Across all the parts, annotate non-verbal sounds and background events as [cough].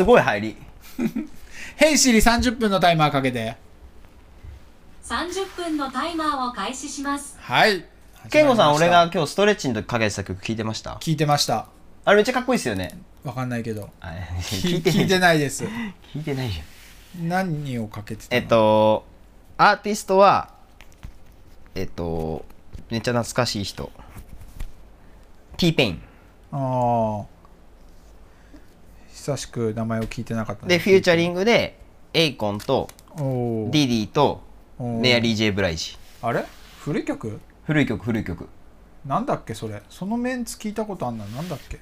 すごい入り。ヘイシリ30分のタイマーかけて。30分のタイマーを開始します。はい。健吾さん俺が今日ストレッチの時かけてた曲聞いてました？聞いてました。あれめっちゃかっこいいですよね。わかんないけど。あ聞聞いて聞いてないないです。聞いてないじゃん何をかけてたの？えっとアーティストはえっとめっちゃ懐かしい人。T ペインああ久しく名前を聞いてなかったでフューチャリンングで Akon と Diddy とおー。 Mary J. Blige。あれ？古い曲？古い曲古い曲。なんだっけそれ？そのメンツ聞いたことあんななんだっけ？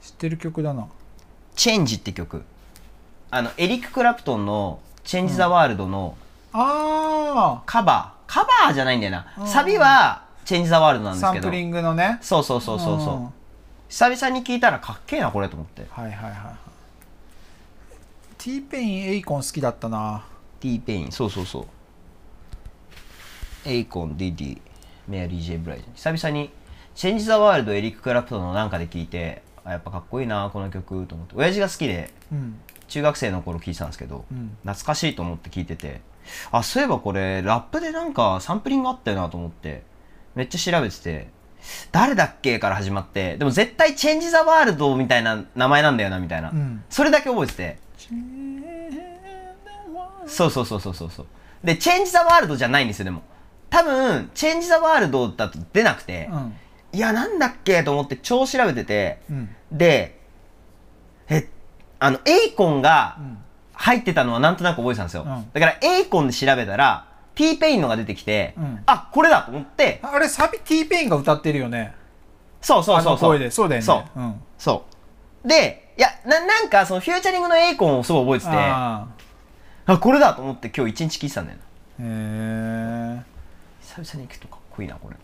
知ってる曲だな。チェンジって曲。あのエリック・クラプトンの「Change the World」のあカバー。カバーじゃないんだよな、うん。サビは「チェンジ・ザ・ワールド」なんあですけど。サンプリングのね。そうそうそうそうそう、久々に聞いたらかっけえなこれと思って。はいはいはい。はい T ペインエイコン好きだったな。T ペインそうそうそう。 Akon、Diddy、Mary J. Blige 久々に「Change the World」エリック・クラプトンのなんかで聞いてあやっぱかっこいいなこの曲と思って。親父が好きでうん。中学生の頃聞いてたんですけど、うん。懐かしいと思って聞いててあそういえばこれラップでなんかサンプリングあったよなと思って。めっちゃ調べてて誰だっけから始まってでも絶対チェンジ・ザ・ワールドみたいな名前なんだよなみたいな、うん。それだけ覚えてて。そうそうそうそうそうそう。でチェンジ・ザ・ワールドじゃないんですよでも。多分チェンジ・ザ・ワールドだと出なくて、うん。いやなんだっけと思って超調べててうん。でえあの Akon がうん。入ってたのはなんとなく覚えてたんですよ、うん。だから Akon で調べたら T ペインのが出てきて、うん。あこれだと思って。あれサビ T ペインが歌ってるよね。そうそうそうそう。声でそうだよね。そう。うん。そう。でいやななんかその featuring の Akon をすごい覚えててああ。これだと思って今日一日聞いてたんだよへえ。久々に行くとかっこいいなこれ。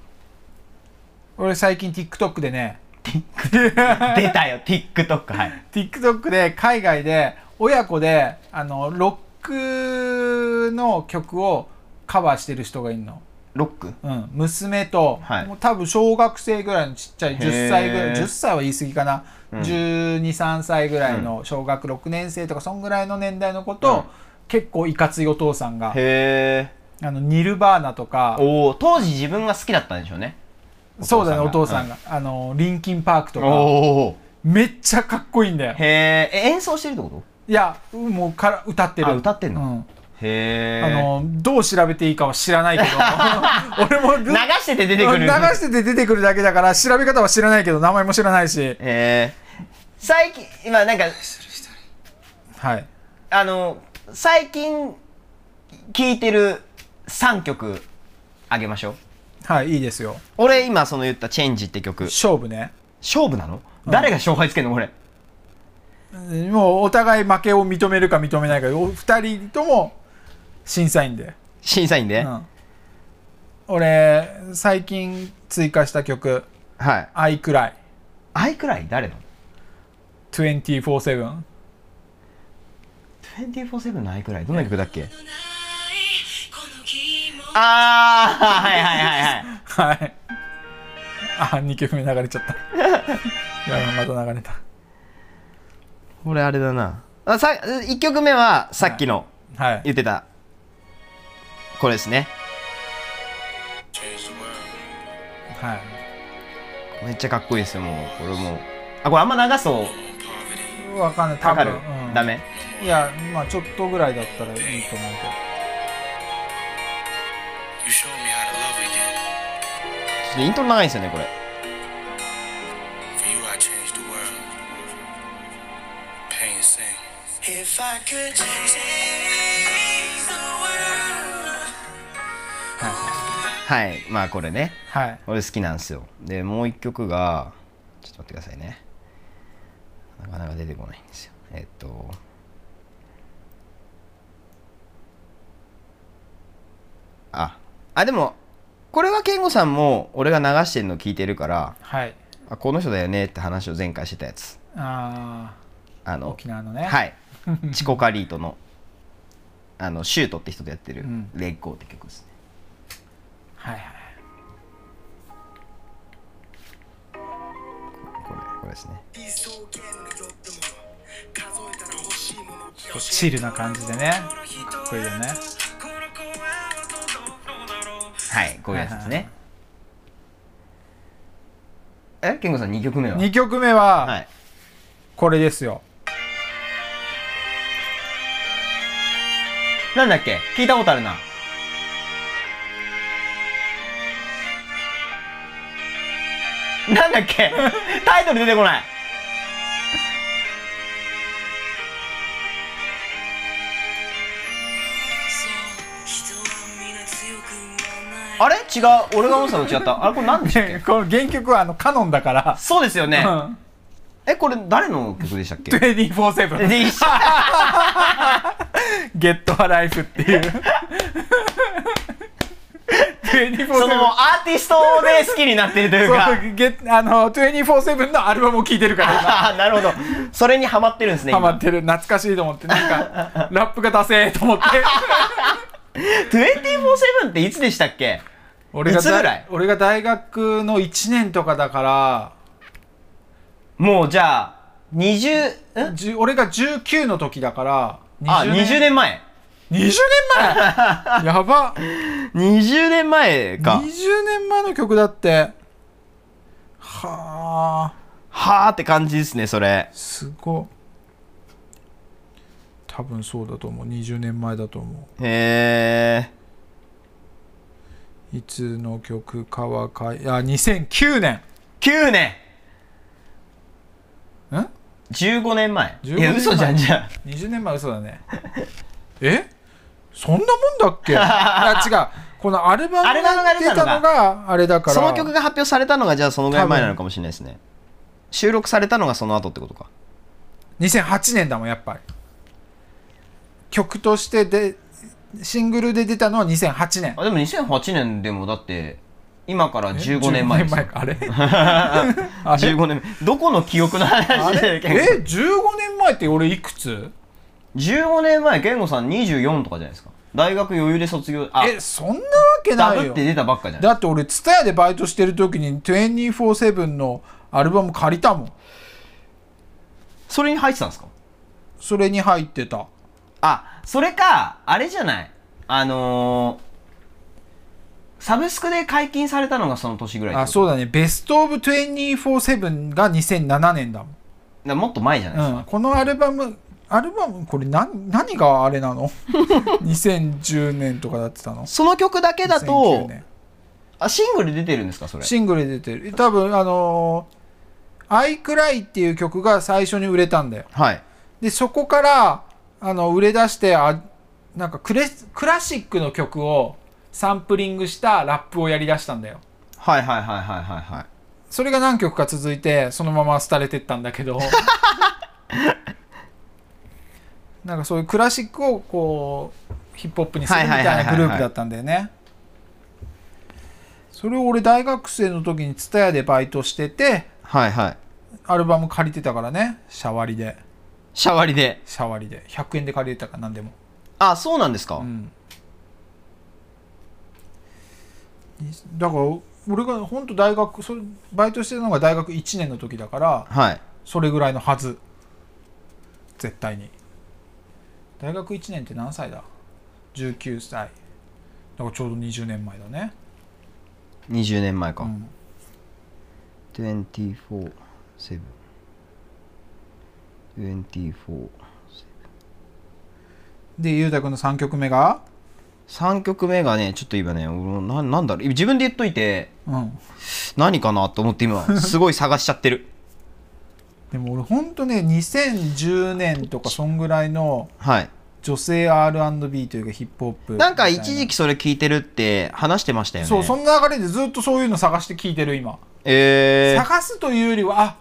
俺最近 TikTok でね。出たよ TikTok はい。[laughs] TikTok で海外で親子であのロックの曲をカバーしてる人がいるの、ロック？うん、娘と、はい。もう多分小学生ぐらいのちっちゃい10歳ぐらいへー。10歳は言い過ぎかな、うん。1 2 3歳ぐらいの小学6年生とかそんぐらいの年代の子と、うん。結構いかついお父さんがへえあのニルバーナとかおお当時自分が好きだったんでしょうね。そうだねお父さんが。が、あのリンキンパークとか。めっちゃかっこいいんだよ。へえ演奏してるってこと？いやもうから歌ってる。あ歌ってんの？うんあのどう調べていいかは知らないけど。[laughs] 俺も流してて出てくる。流してて出てくるだけだから調べ方は知らないけど名前も知らないし。最近今なんかはい。あの最近聴いてる3曲あげましょう。はいいいですよ。俺今その言った「チェンジ」って曲。勝負ね。勝負なの、誰が勝敗つけんの？これうん。もうお互い負けを認めるか認めないかお二人とも審査員で、審査員で、うん、俺最近追加した曲はい「アイクライ。アイクライ？誰の？247 24-7のアイクライ？どんな曲だっけ？ああはいはいはいはい。はい。あ2曲目流れちゃった。[laughs] いやまた流れた。これあれだな。あさ1曲目はさっきのはい。言ってたこれですね。はい。めっちゃかっこいいですよもう。これもう。あこれあんま流そう。わかんない。多かかる、分、うん。ダメ？いやまあちょっとぐらいだったらいいと思うけど.ちょっとイントロ長いんですよねこれはい。まあこれね。はい。これ好きなんですよ。でもう一曲がちょっと待ってくださいね。なかなか出てこないんですよ。えっと。あ。あでもこれは健吾さんも俺が流してるの聞いてるからはい。あこの人だよねって話を前回してたやつ。ああのあ沖縄のね。はい。[laughs] チコカリートのあのシュートって人とやってるうん「レッゴー」って曲です。ねはいはいこれこれですね。チルな感じでね。かっこいいよね。はいこういうやつですね。え健吾さん2曲目は？2曲目ははい。これですよ。なんだっけ？聞いたことあるな [laughs] なんだっけ？タイトル出てこない。あれ？違う。俺が思ってたの違った。あれこれ何でしたっけ？[laughs] この原曲はあのカノンだから。そうですよね。うん。えこれ誰の曲でしたっけ？24-7 [laughs] で一緒ゲットアライフっていう。24-7そのアーティストで好きになってるというか。そうゲあの24-7のアルバムを聴いてるから今。あなるほど。それにハマってるんですねハマってる。懐かしいと思ってなんか [laughs] ラップがダセーと思って。[laughs] 24-7っていつでしたっけ？俺がいつぐらい？俺が大学の1年とかだから。もうじゃあ20ん？俺が19の時だから。あ20年前20年前。[laughs] やば。20年前か。20年前の曲だって。はあ。はーって感じですねそれ。すごい。多分そうだと思う。20年前だと思へえ。ういつの曲かはかいあ2009年。9年。ん15年前。15いや嘘じゃんじゃあ。20年前嘘だね。え？そんなもんだっけ？[laughs] あ違う。このアルバムが出たのがあれだから。その曲が発表されたのがじゃあそのぐらい前なのかもしれないですね。収録されたのがその後ってことか。2008年だもんやっぱり。曲としてでシングルで出たのは2008年。あでも2008年でもだって今から15年前ですよ。15かあれ？[laughs] あれ15年前。どこの記憶のあ話れでえ？15年前って俺いくつ？15年前健吾さん24とかじゃないですか。大学余裕で卒業。あえそんなわけないよ。ダブって出たばっかじゃないだって俺 TSUTAYA でバイトしてる時に247のアルバム借りたもん。それに入ってたんですか？それに入ってた。あそれかあれじゃない。あのー、サブスクで解禁されたのがその年ぐらいあそうだね。ベストオブ247が2007年だもん、だもっと前じゃないですか、うん、このアルバムアルバムこれ何何があれなの？[laughs] 2010年とかだってたの？その曲だけだ2009と年。あシングル出てるんですかそれ？シングルで出てる。多分あのー「I Cry」っていう曲が最初に売れたんだよ。はい。でそこからあの売れ出してあなんかクレクラシックの曲をサンプリングしたラップをやりだしたんだよ。はいはいはいはいはいはい。それが何曲か続いてそのまま廃れてったんだけど [laughs] なんかそういうクラシックをこうヒップホップにするみたいなグループだったんだよね。それを俺大学生の時に TSUTAYA でバイトしててはいはい。アルバム借りてたからねシャワリで。シャワリで？シャワリで。100円で借りれたから何でも。あそうなんですか、うん。だから俺が本当大学それバイトしてたのが大学1年の時だからはい。それぐらいのはず。絶対に大学1年って何歳だ？19歳。だからちょうど20年前だね、20年前か、うん、24 7 24でゆうたくんの3曲目が？3曲目がねちょっと今ね俺もななんだろう。自分で言っといてうん。何かなと思って今すごい探しちゃってるでも俺ほんとね2010年とかそんぐらいのはい。女性 R&B というかヒップホップな。んか一時期それ聞いてるって話してましたよね。そうその流れでずっとそういうの探して聞いてる今。えー、探すというよりはあ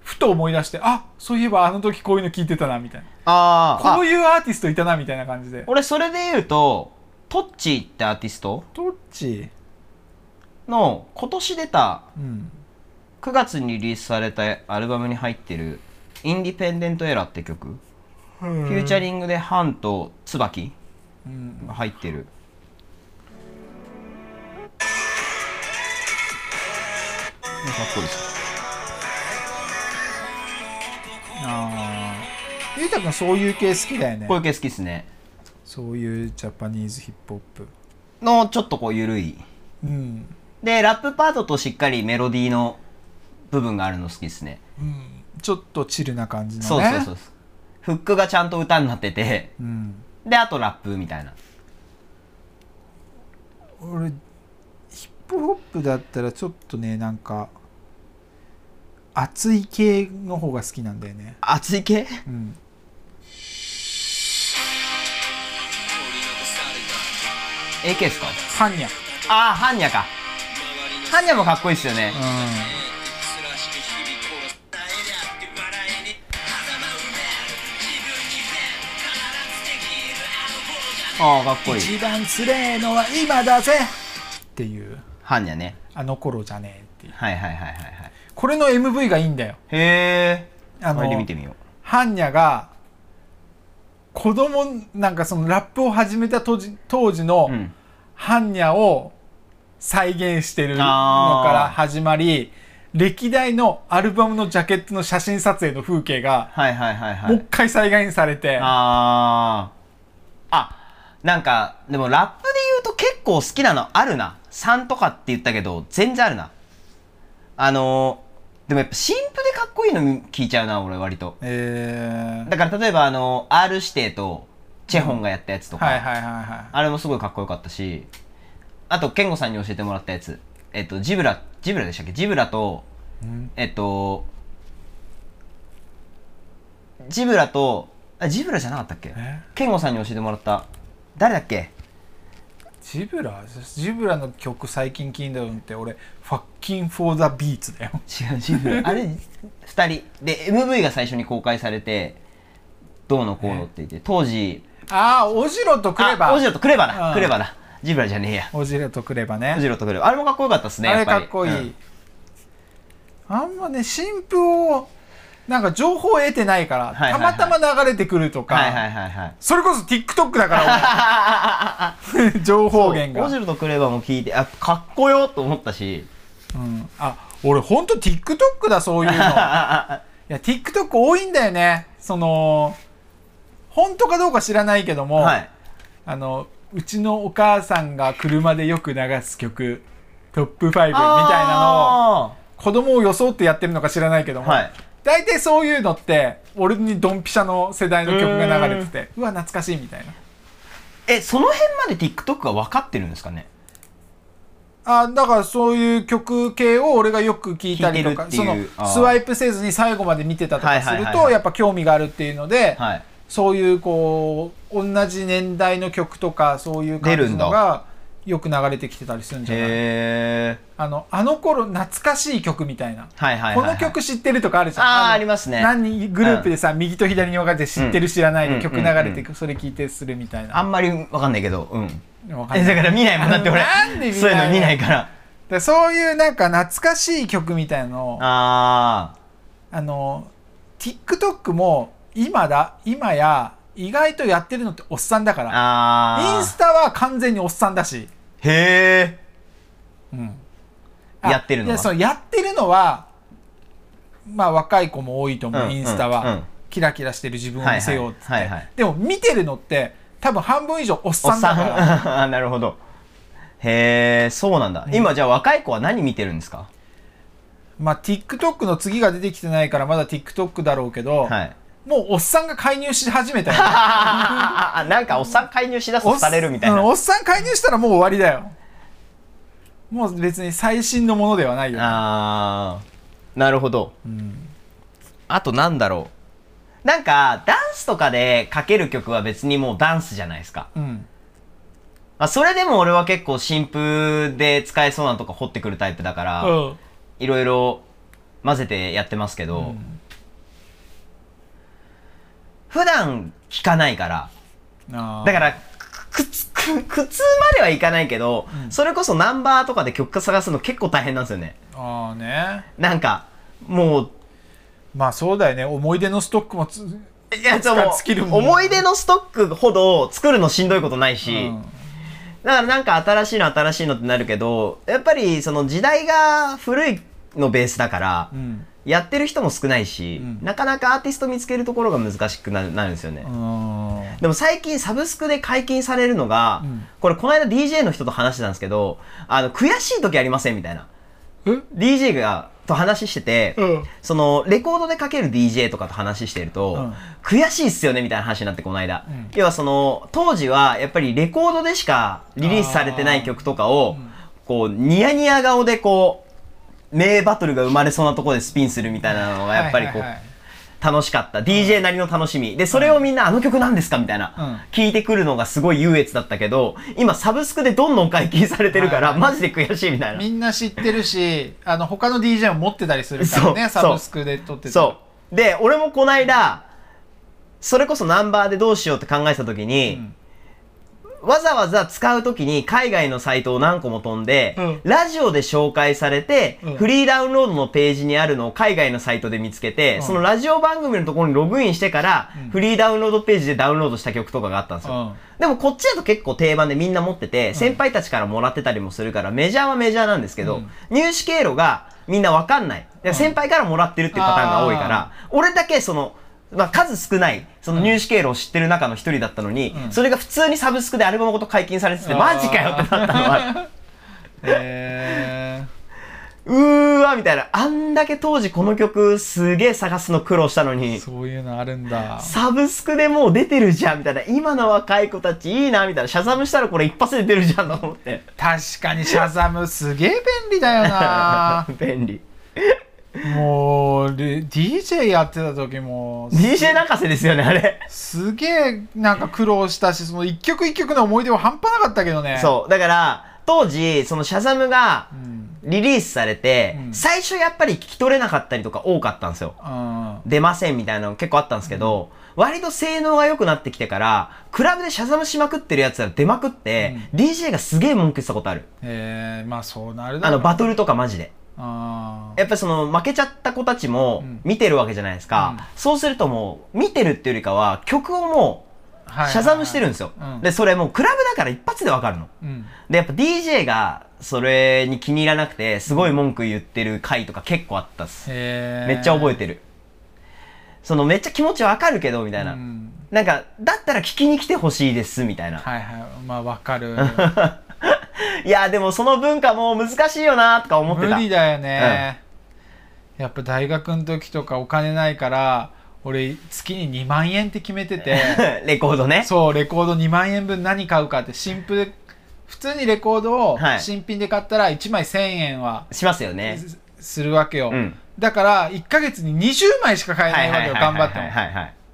ふと思い出してあそういえばあの時こういうの聞いてたなみたいな。あーあ。こういうアーティストいたなみたいな感じで。俺それで言うとトッチーってアーティスト？どっちの今年出たうん9月にリリースされたアルバムに入ってる「インディペンデント・エラー」って曲？フューチャリングでハンと椿うん。が入ってる。かっこいいですあゆうたくんそういう系好きだよね。こういう系好きっすね。そういうジャパニーズヒップホップ。のちょっとこう緩い。うん、でラップパートとしっかりメロディーの部分があるの好きっすね。うん、ちょっとチルな感じのね。そうそうそうフックがちゃんと歌になってて。うん、であとラップみたいな。俺ヒップホップだったらちょっとねなんか熱い系の方が好きなんだよね。熱い系？うん「AK っすか？ハンニャ。ああハンニャか。ハンニャもかっこいいっすよね。うああかっこんいい。一番つれえのは今だぜっていう。ハンニャね。あの頃じゃねえっていう。はいはいはいはいはい。これの MV がいいんだよ。へえあのこれで見てみよう。ハンニャが子供なんかそのラップを始めた当時当時のうん。ハンニャを再現してるのから始まり歴代のアルバムのジャケットの写真撮影の風景がはいはいはいはい。もう一回再現されて、あー。あなんかでもラップで言うと結構好きなのあるな。3とかって言ったけど全然あるな。あのーでもやっぱ新譜でかっこいいの聞いちゃうな俺割と。えー。だから例えばあの R 指定とCHEHON がやったやつとか、はいはいはいはあれもすごいかっこよかったし。あと健吾さんに教えてもらったやつ。えっと Zeebra、Zeebra でしたっけ？ Zeebra というん。えっと Zeebra とあ Zeebra じゃなかったっけ？え？健吾さんに教えてもらった誰だっけ？ Zeebra？Zeebra の曲最近聴いたのって俺「 Fuckin' for the Beats」だよ。[laughs] 違う Zeebra。あれ2人。で MV が最初に公開されてどうのこうのって言って当時ああオジロとクレバ。あオジロとクレバだ、うん。クレバだ。ジブラじゃねえや。オジロとクレバね。オジロとクレバ。あれもかっこよかったですねあれかっこいい、うん。あんまね新譜をなんか情報を得てないから、はいはいはい。たまたま流れてくるとか、はいはいはいはい。それこそ TikTok だから俺 [laughs] 情報源が。オジロとクレバも聞いてあかっこよと思ったし。うん、あ俺ほんと TikTok だそういうの。[laughs] いや TikTok 多いんだよね。その本当かどうか知らないけども、はい。あのうちのお母さんが車でよく流す曲トップ5みたいなのをあ子供を装ってやってるのか知らないけども、はい大体そういうのって俺にドンピシャの世代の曲が流れててうわ懐かしいみたいな。えその辺まで TikTok が分かってるんですかね？あだからそういう曲系を俺がよく聞いたりとかそのスワイプせずに最後まで見てたとかするとやっぱ興味があるっていうので、はい。そういうこう同じ年代の曲とかそういう感じ出るんだ。のがよく流れてきてたりするんじゃない？あのあの頃懐かしい曲みたいな、はいはいはい、はい、この曲知ってるとかあるじゃん。あありますね。何グループでさ、右と左に分かれて知ってる知らないうんで曲流れてく、それ聞いてするみたいな。あんまり分かんないけどうん。わかんない。えだから見ないもんだって俺。なんでそういうの見ないから。でそういうなんか懐かしい曲みたいなのをああの TikTok も今だ今や意外とやってるのっておっさんだかー。らインスタは完全におっさんだし、へえうん。あやってるのは？そのやってるのはまあ若い子も多いと思う、うんインスタは、うん。うんキラキラしてる自分を見せようっつって、はいはいはい。はいでも見てるのって多分半分以上おっおさんだから。あ [laughs] なるほど。へえそうなんだ、今じゃあ若い子は何見てるんですか？まあ TikTok の次が出てきてないからまだ TikTok だろうけど、はいもうおっさんが介入し始めたよね。あ [laughs] なんかおっさん介入しだすとされるみたいな、うんおっさん介入したらもう終わりだよ。もう別に最新のものではないよ、あーなるほど。うん。あとなんだろう。なんかダンスとかでかける曲は別にもうダンスじゃないですか、うん。まあ、それでも俺は結構新譜で使えそうなとか掘ってくるタイプだから、うん。いろいろ混ぜてやってますけど、うん普段聞かないから。だからくつく苦痛まではいかないけど、うん。それこそナンバーとかで曲探すの結構大変なんですよね。あーね。なんかもうまあそうだよね。思い出のストックもつ、いやでも思い出のストックほど作るのしんどいことないし、うん。だからなんか新しいの新しいのってなるけどやっぱりその時代が古いのベースだから、うんやってる人も少ないし、うん。なかなかアーティスト見つけるところが難しくなるんですよね、うんでも最近サブスクで解禁されるのが、うん。これこの間 DJ の人と話してたんですけどあの悔しい時ありませんみたいな。え？DJ がと話してて、うん。そのレコードでかける DJ とかと話してると、うん。悔しいっすよねみたいな話になってこの間、うん。要はその当時はやっぱりレコードでしかリリースされてない曲とかを、うん。こうニヤニヤ顔でこう名バトルが生まれそうなところでスピンするみたいなのがやっぱりこう、楽しかった。DJ なりの楽しみ。でそれをみんなあの曲なんですか？みたいな、うん。聞いてくるのがすごい優越だったけど今サブスクでどんどん解禁されてるから、はいマジで悔しいみたいな。みんな知ってるしあの他の DJ も持ってたりするからねサブスクで撮ってたそう。で俺もこの間それこそナンバーでどうしようって考えた時に、んわざわざ使う時に海外のサイトを何個も飛んで、うん。ラジオで紹介されて、うん。フリーダウンロードのページにあるのを海外のサイトで見つけて、うん。そのラジオ番組のところにログインしてから、うん。フリーダウンロードページでダウンロードした曲とかがあったんですよ。うん。でもこっちだと結構定番でみんな持ってて、先輩たちからもらってたりもするから、メジャーはメジャーなんですけど、うん。入手経路がみんなわかんない。で先輩からもらってるっていうパターンが多いから、俺だけその、まあ、数少ない、その入手経路を知ってる中の一人だったのに、うんそれが普通にサブスクでアルバムごと解禁されてて、マジかよってなったのは、[laughs] へうーわ、みたいな。あんだけ当時この曲すげえ探すの苦労したのーに、そういうのあるんだサブスクでもう出てるじゃん、みたいな。今の若い子たちいいな、みたいな。シャザムしたらこれ一発で出るじゃんと思って。確かにシャザムすげえ便利だよな [laughs] 便利。もうで DJ やってた時も DJ 泣かせですよね、あれ。すげえなんか苦労したしその一曲一曲の思い出は半端なかったけどねそう。だから、当時、そのシャザムがうんリリースされて、うん最初やっぱり聞き取れなかったりとか多かったんですよ。うん出ませんみたいなの結構あったんですけど、割と性能が良くなってきてから、クラブでシャザムしまくってるやつら出まくって、DJ がすげえ文句言ってたことある。えー、まあそうなるだあの、ろうバトルとかマジで。あやっぱりその負けちゃった子たちもうん見てるわけじゃないですか。うんそうするともう、見てるっていうよりかは、曲をもあう、シャザムしてるんですよ。うんで、それもうクラブだから一発でわかるの。うんで、やっぱ DJ がそれに気に入らなくて、すごい文句言ってる回とか結構あったっす。へめっちゃ覚えるてる。そのめっちゃ気持ちわかるけど、みたいな。うん、なんか、だったら聞きに来てほしいです、みたいな。はいはいまあわかる [laughs] いや、でもその文化もう難しいよな、とか思ってた。無理だよね、やっぱ大学の時とかお金ないから俺月に2万円って決めてて [laughs] レコードね。そうレコード2万円分何買うかって新譜で普通にレコードをはい新品で買ったら1枚1000円はしますよね。すするわけよ、うん。だから1ヶ月に20枚しか買えないわけよ頑張っても。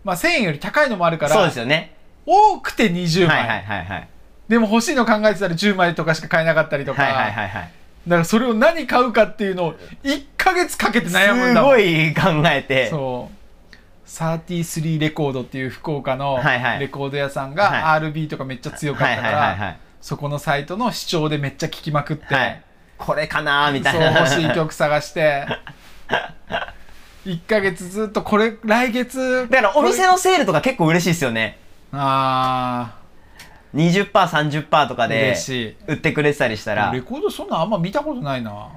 まあ1000円より高いのもあるからそうですよね。多くて20枚、はいはいはいはい。でも欲しいの考えてたら10枚とかしか買えなかったりとか、はいはいはいはい。だからそれを何買うかっていうのを1ヶ月かけて悩むんすだもんごい考えて。そう33レコードっていう福岡のはいはいレコード屋さんがは RB とかめっちゃ強かはいったからはいはいはい。そこのサイトの視聴でめっちゃ聞きまくって、はい。これかなーみたそいうな。欲しい曲探して [laughs] 1ヶ月ずっとこれ来月だからお店ののセールとか結構嬉しいですよね。あ20%、30%とかあで売ってくれてたりしたらレ。コードそんなんあんま見たことないな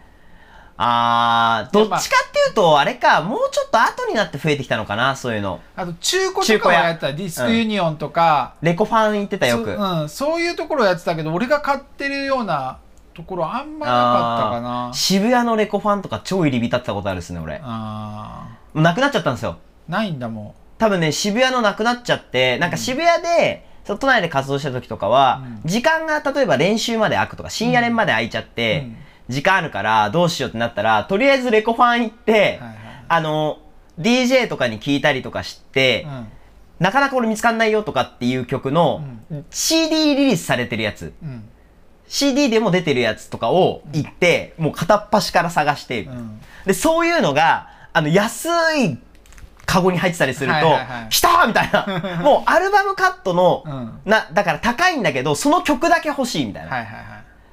あー、どっちかっていうと、あれか、もうちょっと後になって増えてきたのかな、そういうの。あと中古とかはやってたディスクユニオンとか、レコファン言ってたよく。そうん、そういうところやってたけど俺が買ってるようなところあんまなかったかな渋谷のレコファンとか超入り浸ってたことあるっすね、俺。もあうなくなっちゃったんですよ。ーないんだも多分ね、渋谷のなくなっちゃって、なんか渋谷で、その都内で活動した時とかは、うん。時間が例えば練習まで空くとか、深夜練まで空いちゃって、うん。時間あるからどうしようってなったら、とりあえずレコファン行って、あの、DJ とかに聞いたりとかして、うん。なかなか俺見つかんないよとかっていう曲の、CD リリースされてるやつ、うん、CD でも出てるやつとかを行って、もう片っ端から探して、うん。で、そういうのが、あの、安いカゴに入ってたりすると、来たーみたいな。[laughs] もうアルバムカットの、うんな、だから高いんだけど、その曲だけ欲しいみたいな。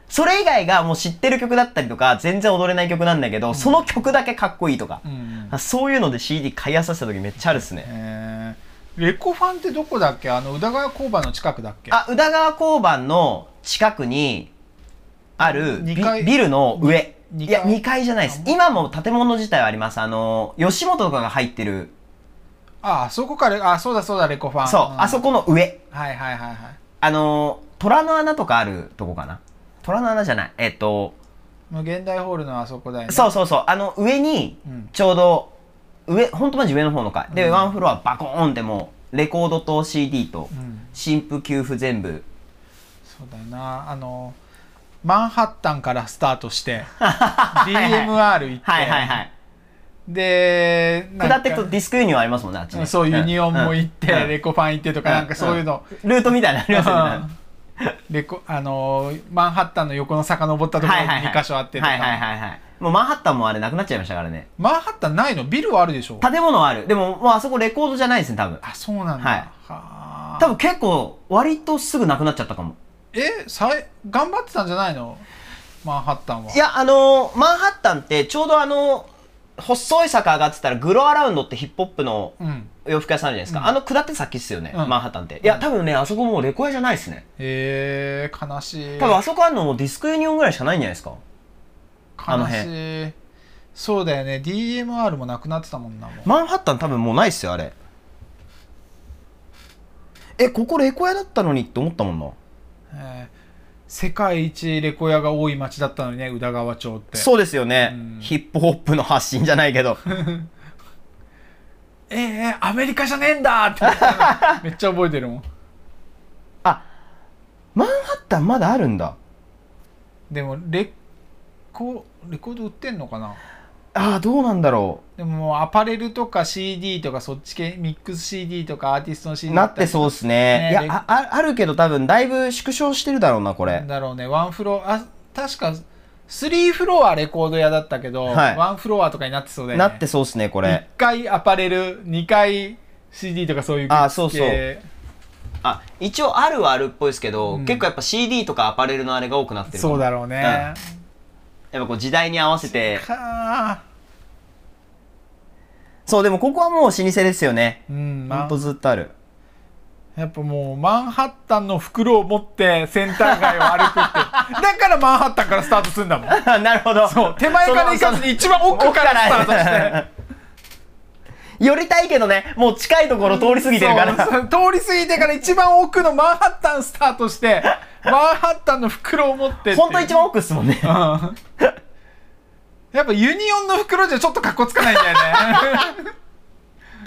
それ以外がもう知ってる曲だったりとか、全然踊れない曲なんだけど、その曲だけかっこいいとか。うんそういうので CD 買い漁ってた時めっちゃあるっすね。えー、レコファンってどこだっけ？あの宇田川交番の近くだっけ？あ、宇田川交番の近くにあるビビルの上。2いや、2階じゃないです。今も建物自体はあります。あの、吉本とかが入ってる、ああそこからあそうだそうだレコファンそう、あそここの上。はいはいはいはいあの、虎の穴とかあるとこかな？虎の穴じゃない。えっと、無限大ホールのあそこだよねそうそうそう。あの上にうん、ちょうど、上、ほんとマジ上の方の階。で、うんワンフロアバコーンってもう、レコードと CD とう、ん新譜給付全部。そうだよなあのマンハッタンからスタートして DMR 行ってはいはいはい。で下っていくとディスクユニオンありますもんね、あっちね。そうユニオンも行って、レコファン行ってとか、なんかそういうの、ルートみたいなのありますよね。レコ [laughs] あのーマンハッタンの横の遡ったところに2箇所あってとか、はいはいはいはい。もうマンハッタンもあれなくなっちゃいましたからね。マンハッタンないの？ビルはあるでしょ？建物はある。でも、もうあそこレコードじゃないですね、多分。あそうなんだ、はい。はあ。多分結構、割とすぐなくなっちゃったかも。えさい頑張ってたんじゃないの？マンハッタンは。いや、あのーマンハッタンってちょうどあの細い坂上がってたらグロアラウンドってヒップホップのうん洋服屋さんあるじゃないですか。うんあの下って先っすよね、うんマンハッタンって。いや、多分ね、あそこもうレコヤじゃないですね。えー、悲しい多分あそこあるのもディスクユニオンぐらいしかないんじゃないですか。あの悲しいそうだよね DMR もなくなってたもんなマンハッタン多分もうないっすよ、あれ。え、ここレコヤだったのにって思ったもんな。えー世界一レコヤが多い町だったのにね宇田川町って。そうですよね、うん。ヒップホップの発信じゃないけど。[laughs] えー、アメリカじゃねえんだって。[laughs] めっちゃ覚えてるもん。あ、マンハッタンまだあるんだ。でもレコレコード売ってんのかな？ああ、どうなんだろでももうアパレルとか CD とかそっち系ミックス CD とかアーティストのう。CD なってそうっすね。ねいやああ、あるけど多分だいぶ縮小してるだろうな、これ。だろうねワンフロアあ確か3フロアレコード屋だったけど、はい。ワンフロアとかになってそうだよね。なってそうっすね、これ。1回アパレル2回 CD とかそういうあそうそう。系。あ、一応あるはあるっぽいですけど、うん。結構やっぱ CD とかアパレルのあれが多くなってるかも。そうだろうね、やっぱこう時代に合わせて。はあそう、でもここはもう老舗ですよね。うんまほんとずっとある。やっぱもうマンハッタンの袋を持ってセンター街を歩くって [laughs] だからマンハッタンからスタートするんだもん [laughs] なるほど。そう手前から行かずに一番奥からスタートして寄りたいけどね、もう近いところ通り過ぎてるから。通り過ぎてから一番奥のマンハッタンスタートして [laughs] マンハッタンの袋を持ってってほんと一番奥っすもんね。うんやっぱユニオンの袋じゃちょっとかっこつかないんだよね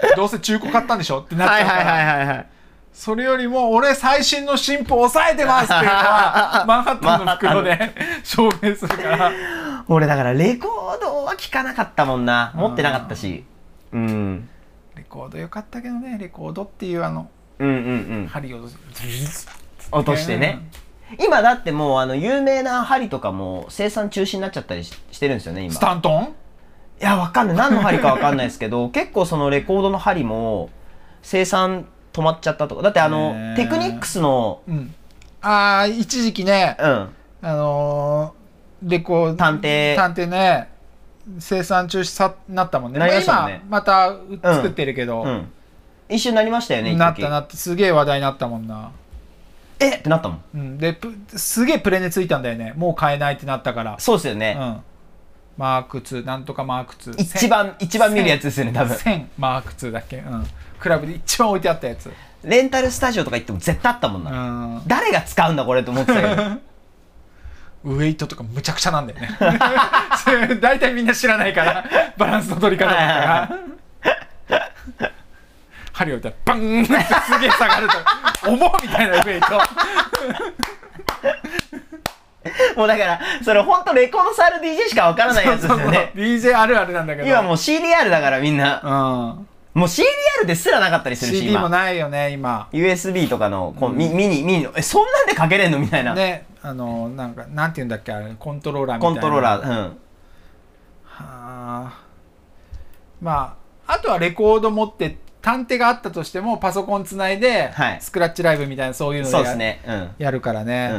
[laughs] どうせ中古買ったんでしょってなっちゃうから、はいはい。それよりも俺最新の新譜抑えてますっていうのは [laughs] マンハッタンの袋で証明するから俺だからレコードは聞かなかったもんな。持ってなかったし。うん。レコードよかったけどねレコードっていうあのうんうんうん。針を落としてね。今だってもうあの有名な針とかも生産中止になっちゃったりししてるんですよね、今。スタントン？いや、わかんない。何の針かわかんないですけど、[laughs] 結構そのレコードの針も生産止まっちゃったとか。だってあのテクニックスの、うんああ一時期ねうん、あのー、レコー探偵探偵ね生産中止さなったもんね。なりましたもんね今またう作ってるけど、うん。一瞬なりましたよね、なったなったすげえ話題になったもんな、えってなったもん。うん、でプすげえプレネついたんだよね。もう買えないってなったから。そうですよね。うん。マーク2なんとかマーク2一番、一番見るやつですよね、多分。1000マーク2だっけ。うん。クラブで一番置いてあったやつ。レンタルスタジオとか行っても絶対あったもんうな。ん。誰が使うんだこれと思ってたけど。[laughs] ウエイトとかむちゃくちゃなんだよね。[laughs] 大体みんな知らないからバランスの取り方とかが。針を置いたらバンってすげえ下がると重っみたいなウエイト。[laughs] もうだから、それほんとレコード触る DJ しかわからないやつですよね。DJ あるあるなんだけど。今もう CDR だからみんな。うん。もう CDR ですらなかったりするし、CD も今。ないよね今。USB とかのこうミミニ、ミニの、え、そんなんでかけれんのみたいな。ねあのなんかなんて言うんだっけあれコントローラーみたいなコントローラー、うん。はあまああとはレコード持って探偵があったとしてもパソコンつないで、はいスクラッチライブみたいなそういうのやそうですね。うん。やるからうね、ん。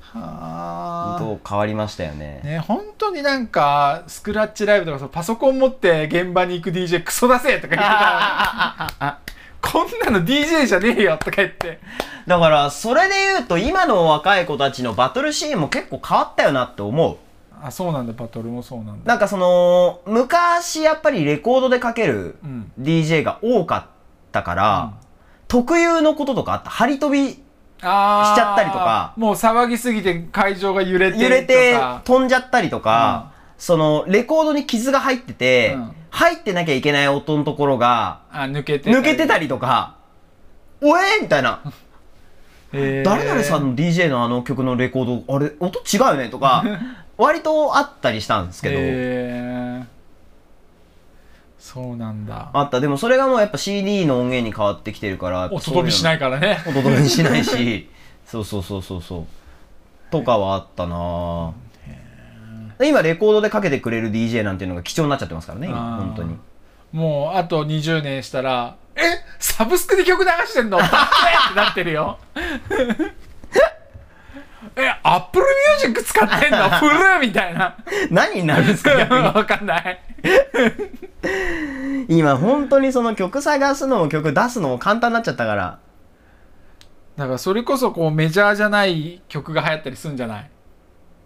はあ本当変わりましたよね。ね本当になんかスクラッチライブとかそうパソコン持って現場に行く DJ クソだせとか言ってた [laughs] こんなの DJ じゃねえよとか言って。だから、それで言うと、今の若い子たちのバトルシーンも結構変わったよなって思う。あそうなんだ。バトルもそうなんだ。なんかその昔やっぱりレコードでかけるうん。DJ が多かったから、特有のこととかあった。張り飛びしちゃったりとか。もう騒ぎすぎて会場が揺れて揺れて飛んじゃったりとか、そのレコードに傷が入ってて、うん入ってなきゃいけない音のところがあ抜けて抜けてたりとか、おえー？みたいな。[laughs] 誰々さんの DJ のあの曲のレコード、あれ、音違うよねとか、[laughs] 割とあったりしたんですけど、そうなんだ。あった。でもそれがもうやっぱ CD の音源に変わってきてるから、音飛びしないいからね。音飛びしないし、[laughs] そうそうそうそうそう。とかはあったなぁ今レコードでかけてくれる DJ なんていうのが貴重になっちゃってますからね、今、本当に。もうあと20年したらえ？サブスクで曲流してんの？[laughs] ってなってるよ。[laughs] え？アップルミュージック使ってんの？[laughs] 古ーみたいな。何になるんですか逆に。わかんない。今本当にその曲探すのも曲出すのも簡単になっちゃったから。だからそれこそこうメジャーじゃない曲が流行ったりするんじゃない？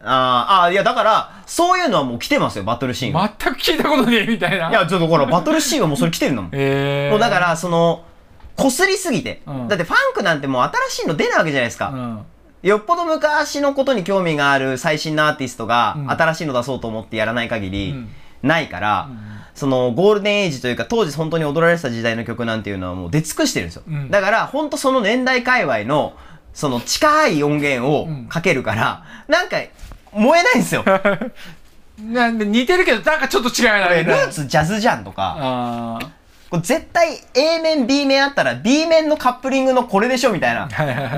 あーあー、いやだから、そういうのはもう来てますよ、バトルシーンは。全く聞いたことねえみたいな。いや、ちょっとほら、バトルシーンはもうそれ来てるんだもん。[laughs] えー、もうだから、その、擦りすぎて、うん。だってファンクなんてもう新しいの出ないわけじゃないですか。うん。よっぽど昔のことに興味がある最新のアーティストがうん。新しいの出そうと思ってやらない限り、うん。ないから、そのゴールデンエイジというか当時本当に踊られてた時代の曲なんていうのはもう出尽くしてるんですよ。うん。だから本当その年代界隈のその近い音源をかけるから、なんか燃えないんですよ。こ [laughs] なんで似てるけどなんかちょっと違うなれルみたいなーツジャズじゃんとか、これ絶対 A 面 B 面あったら B 面のカップリングのこれでしょみたいな。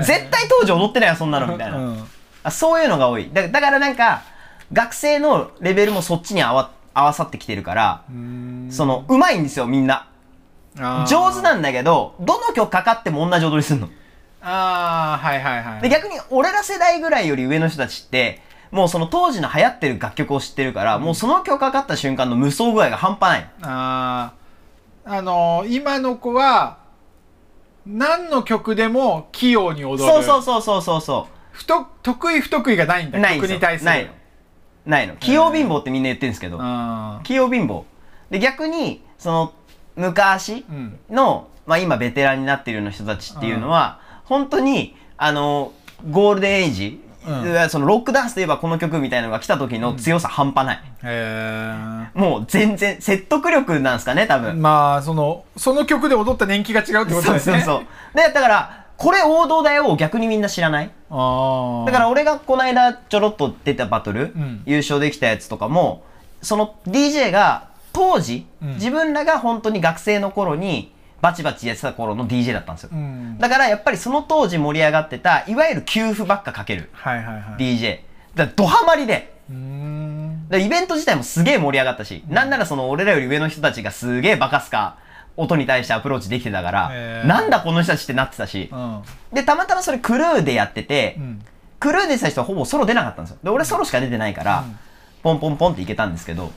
絶対当時踊ってないよそんなのみたいな。うんあそういうのが多い。だだからなんか、学生のレベルもそっちに合わ合わさってきてるから、その、うまいんですよ、みんな。上手なんだけど、どの曲かかっても同じ踊りするの。ああはいはいはいで、逆に俺ら世代ぐらいより上の人たちって、もうその当時の流行ってる楽曲を知ってるから、もうその曲かかった瞬間の無双具合が半端ない。あああのー今の子は何の曲でも器用に踊るそうそうそうそうそうそ不と得意不得意がないんう。だない曲に対するないの。ないの。器用貧乏ってみんな言ってるんですけど、あ器用貧乏。で、逆に、その、昔うんの、まあ今ベテランになってるような人たちっていうのは、本当に、あの、ゴールデンエイジ、うん。そのロックダンスといえばこの曲みたいなのが来た時の強さ半端ない。へもう全然、説得力なんですかね、多え分。まあそのその曲で踊った年季が違うってことですね。そうそうそう。で、だから、これ王道だよを逆にみんな知らない。ああだから俺がこの間ちょろっと出たバトル、ん。優勝できたやつとかも、その DJ が当時、うん。自分らが本当に学生の頃にバチバチやってた頃の DJ だったんですよ。うん。だからやっぱりその当時盛り上がってた、いわゆる給付ばっかかける。はいはいはい。DJ。だドハマりで、でイベント自体もすげえ盛り上がったし、なんならその俺らより上の人たちがすげえバカすか、音に対してアプローチできてたからなんだこの人たちってなってたし。う、ん。で、たまたまそれクルーでやってて、うん。クルーでした人はほぼソロ出なかったんですよ。で、俺ソロしか出てないから、うん。ポンポンポンっていけたんですけど、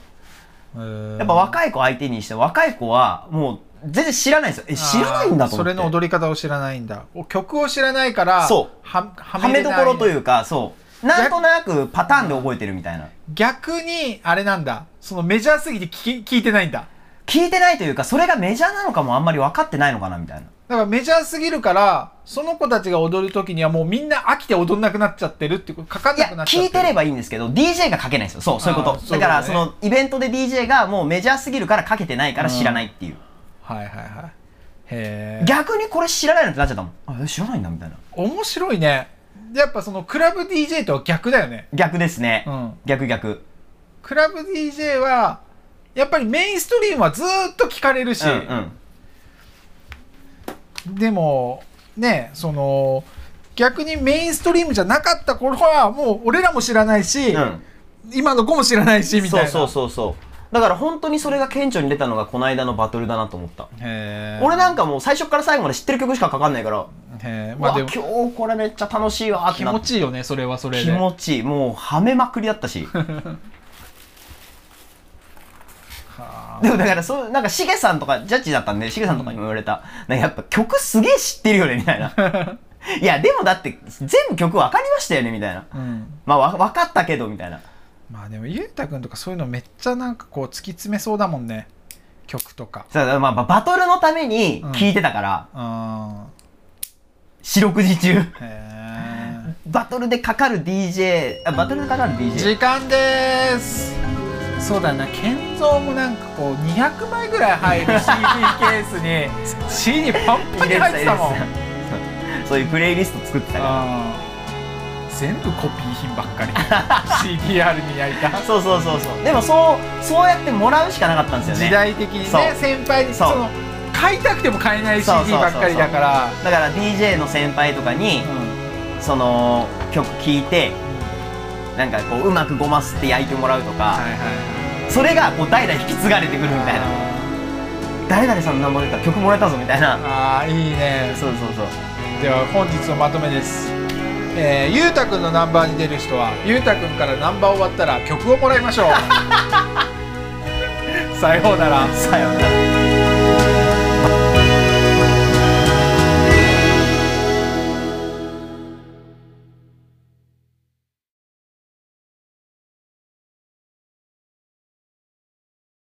やっぱ若い子相手にして、若い子はもう全然知らないんですよ。え、知らないんだと思って。それの踊り方を知らないんだお曲を知らないからそうはははめどころとういうか、そう。なんとなくパターンで覚えてるみたいな。逆にあれなんだそのメジャーすぎて聞き聞いてないんだ聞いてないというか、それがメジャーなのかもあんまり分かってないのかなみたいな。だからメジャーすぎるからその子たちが踊る時にはもうみんな飽きて踊んなくなっちゃってるってことかかんいやなくなっ、ちゃってる聞いてればいいんですけど、DJ がかけないんですよ。そう、そういうこと。あーそういうことねだから、その、イベントで DJ がもうメジャーすぎるからかけてないから知らないっていう。はいはいはいへえ逆にこれ知らないのってなっちゃったもん。あ、え知らないんだみたいな。面白いねやっぱそのクラブ DJ とは逆だよね逆ですね。うん逆逆。クラブ DJ はやっぱりメインストリームはずーっと聞かれるし、うんうん。でもねその逆にメインストリームじゃなかった頃はもう俺らも知らないし、うん。今の子も知らないしみたいなそうそうそうそう。だから本当にそれが顕著に出たのがこの間のバトルだなと思った。俺なんかもう最初から最後まで知ってる曲しかかかんないから、へー。まあ、今も日これめっちゃ楽しいわーって気持ちいいよねそれはそれで。気持ちいい。もうはめまくりだったし。[laughs] でもだからそうなんかしげさんとかジャッジだったんでしげさんとかにも言われた、なんかやっぱ曲すげえ知ってるよねみたいな。[laughs] いやでもだって全部曲分かりましたよねみたいな。うん。まあわ分かったけどみたいなまあでもゆうたくんとかそういうのめっちゃなんかこう突き詰めそうだもんね。曲とか。そうまあ、まあバトルのために聞いてたから、うん。四六時中。バトルでかかる DJ、あ、バトルでかかる DJ? 時間です。そうだな健三もなんかこう200枚ぐらい入る CD ケースに CD パンパンに入ってたもん。[laughs] そう。いうプレイリスト作ってたかうん全部コピー品ばっかり [laughs] CDR に焼いたら。そうそうそうそう。でもそう、そうやってもらうしかなかったんですよね。時代的にね先輩にその買いたくても買えない CD ばっかりだからだから DJ の先輩とかに、その曲聴いて、なんかこううまくごますって焼いてもらうとか、はいはいそれがこう代々引き継がれてくるみたいな。誰々さんの名前出た曲もらえたぞみたいな。ああいいねそうそうそう。では本日のまとめですえー、ゆうたくんのナンバーに出る人はゆうたくんからナンバー終わったら曲をもらいましょうさようならさようなら。